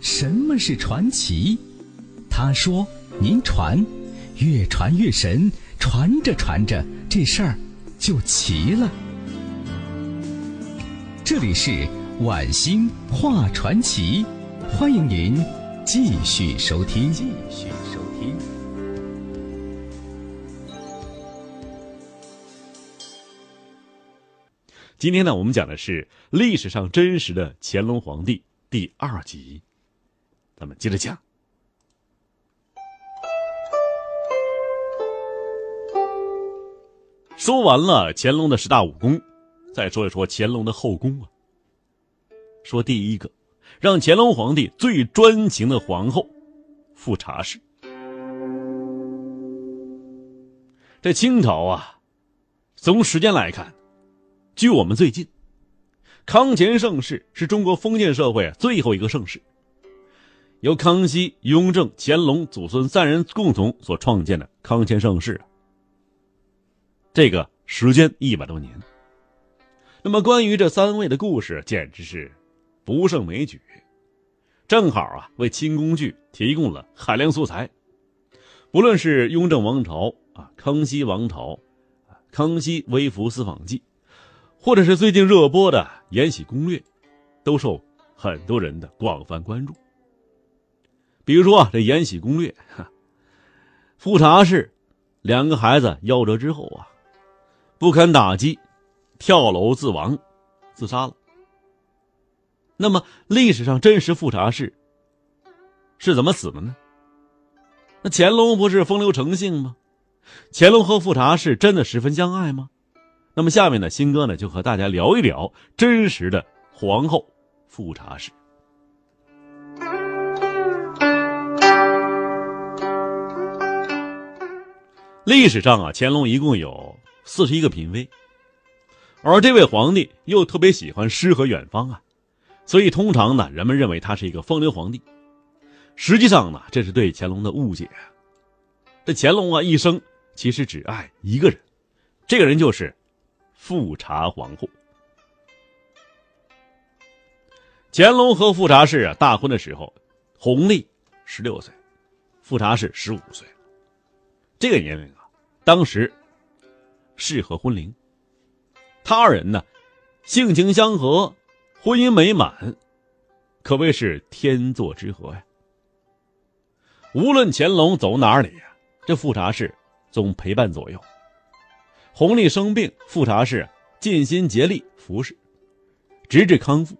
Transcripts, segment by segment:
什么是传奇？他说：“您传，越传越神，传着传着，这事儿就齐了。”这里是晚星画传奇，欢迎您继续收听。继续收听。今天呢，我们讲的是历史上真实的乾隆皇帝第二集。咱们接着讲。说完了乾隆的十大武功，再说一说乾隆的后宫啊。说第一个，让乾隆皇帝最专情的皇后，富察氏。这清朝啊，从时间来看，距我们最近，康乾盛世是中国封建社会最后一个盛世。由康熙、雍正、乾隆祖孙三人共同所创建的康乾盛世，这个时间一百多年。那么关于这三位的故事，简直是不胜枚举，正好啊为清宫剧提供了海量素材。不论是雍正王朝啊、康熙王朝、康熙微服私访记，或者是最近热播的《延禧攻略》，都受很多人的广泛关注。比如说啊，这《延禧攻略》，富察氏两个孩子夭折之后啊，不堪打击，跳楼自亡，自杀了。那么历史上真实富察氏是怎么死的呢？那乾隆不是风流成性吗？乾隆和富察氏真的十分相爱吗？那么下面呢，新哥呢就和大家聊一聊真实的皇后富察氏。历史上啊，乾隆一共有四十一个嫔妃，而这位皇帝又特别喜欢诗和远方啊，所以通常呢，人们认为他是一个风流皇帝。实际上呢，这是对乾隆的误解。这乾隆啊，一生其实只爱一个人，这个人就是富察皇后。乾隆和富察氏啊大婚的时候，弘历十六岁，富察氏十五岁，这个年龄。当时适合婚龄，他二人呢性情相合，婚姻美满，可谓是天作之合呀。无论乾隆走哪里呀，这富察氏总陪伴左右。弘历生病，富察氏尽心竭力服侍，直至康复。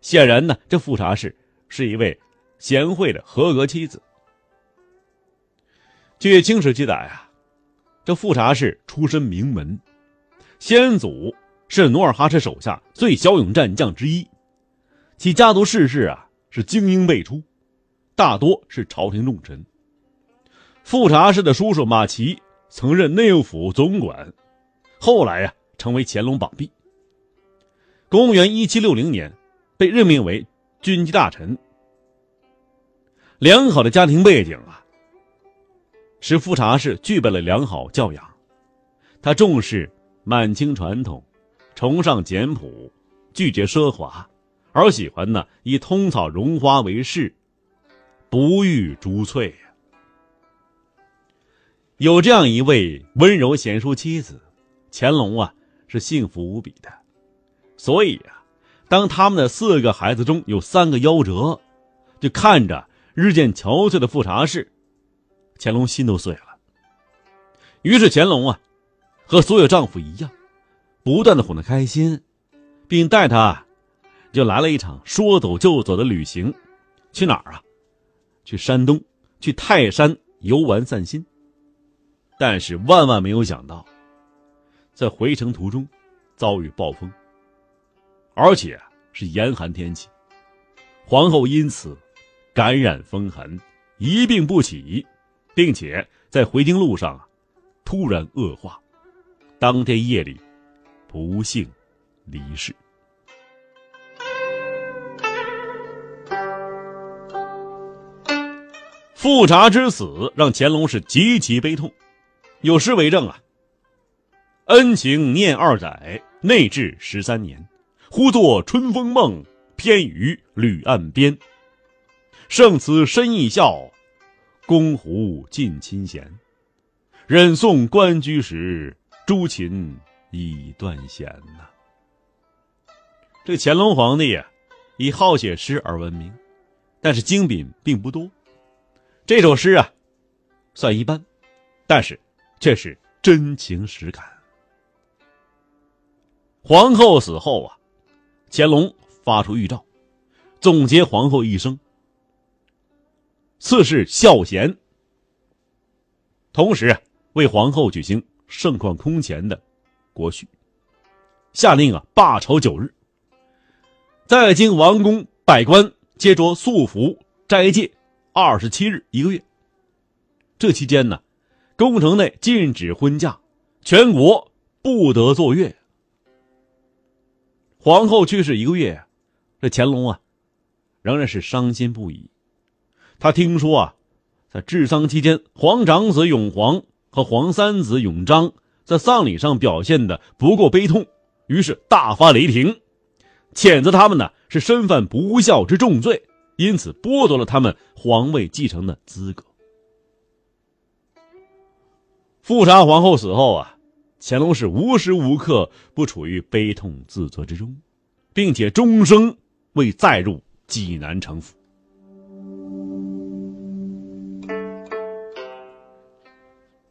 显然呢，这富察氏是一位贤惠的合格妻子。据清史记载啊。这富察氏出身名门，先祖是努尔哈赤手下最骁勇战将之一，其家族世事啊是精英辈出，大多是朝廷重臣。富察氏的叔叔马齐曾任内务府总管，后来呀成为乾隆榜弼。公元一七六零年，被任命为军机大臣。良好的家庭背景啊。使富察氏具备了良好教养，他重视满清传统，崇尚简朴，拒绝奢华，而喜欢呢以通草绒花为饰，不欲珠翠有这样一位温柔贤淑妻子，乾隆啊是幸福无比的。所以啊，当他们的四个孩子中有三个夭折，就看着日渐憔悴的富察氏。乾隆心都碎了。于是乾隆啊，和所有丈夫一样，不断的哄她开心，并带她，就来了一场说走就走的旅行。去哪儿啊？去山东，去泰山游玩散心。但是万万没有想到，在回程途中遭遇暴风，而且是严寒天气，皇后因此感染风寒，一病不起。并且在回京路上啊，突然恶化，当天夜里不幸离世。富察之死让乾隆是极其悲痛，有诗为证啊：“恩情念二载，内治十三年，忽作春风梦，偏于旅岸边。圣慈深一笑，公胡尽亲贤。忍送官居时，诸秦已断弦呐。这乾隆皇帝呀，以好写诗而闻名，但是精品并不多。这首诗啊，算一般，但是却是真情实感。皇后死后啊，乾隆发出预诏，总结皇后一生，赐谥孝贤，同时为皇后举行盛况空前的国序，下令啊罢朝九日。在京王公百官皆着素服斋戒二十七日一个月。这期间呢，宫城内禁止婚嫁，全国不得坐月。皇后去世一个月，这乾隆啊，仍然是伤心不已。他听说啊，在治丧期间，皇长子永璜和皇三子永璋在丧礼上表现的不够悲痛，于是大发雷霆。谴责他们呢是身犯不孝之重罪，因此剥夺了他们皇位继承的资格。富察皇后死后啊，乾隆是无时无刻不处于悲痛自责之中，并且终生未再入济南城府。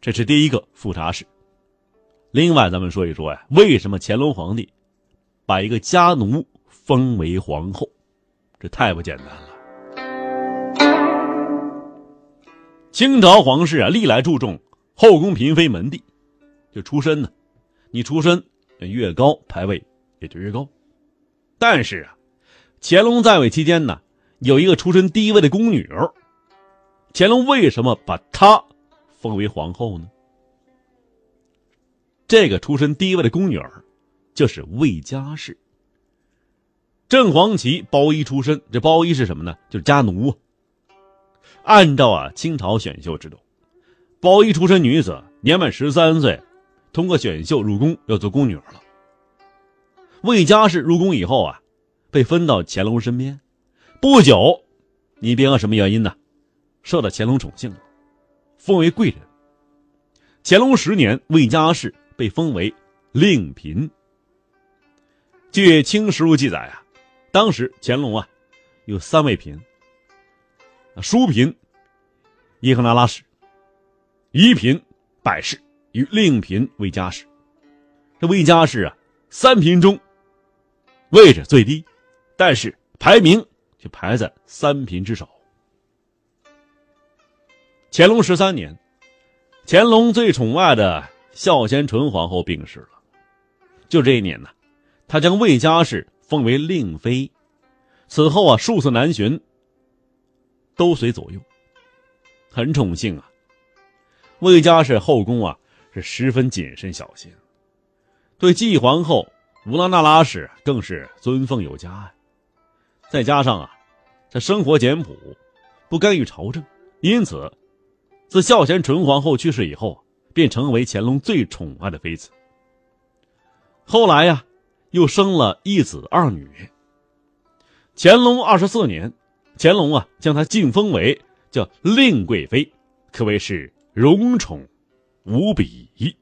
这是第一个富察氏。另外，咱们说一说呀，为什么乾隆皇帝？把一个家奴封为皇后，这太不简单了。清朝皇室啊，历来注重后宫嫔妃门第，就出身呢，你出身越高，排位也就越高。但是啊，乾隆在位期间呢，有一个出身低微的宫女儿，乾隆为什么把她封为皇后呢？这个出身低微的宫女儿。就是魏家氏。正黄旗包衣出身，这包衣是什么呢？就是家奴。按照啊清朝选秀制度，包衣出身女子年满十三岁，通过选秀入宫要做宫女儿了。魏家氏入宫以后啊，被分到乾隆身边，不久，你别问什么原因呢，受到乾隆宠幸了，封为贵人。乾隆十年，魏家氏被封为令嫔。据《清实录》记载啊，当时乾隆啊有三位嫔：淑嫔伊赫那拉氏、一嫔百氏与令嫔魏家氏。这魏家氏啊，三嫔中位置最低，但是排名却排在三嫔之首。乾隆十三年，乾隆最宠爱的孝贤纯皇后病逝了，就这一年呢。他将魏家氏封为令妃，此后啊数次南巡，都随左右，很宠幸啊。魏家氏后宫啊是十分谨慎小心，对继皇后乌拉那拉氏更是尊奉有加啊。再加上啊，她生活简朴，不干预朝政，因此自孝贤纯皇后去世以后，便成为乾隆最宠爱的妃子。后来呀。又生了一子二女。乾隆二十四年，乾隆啊将她晋封为叫令贵妃，可谓是荣宠无比。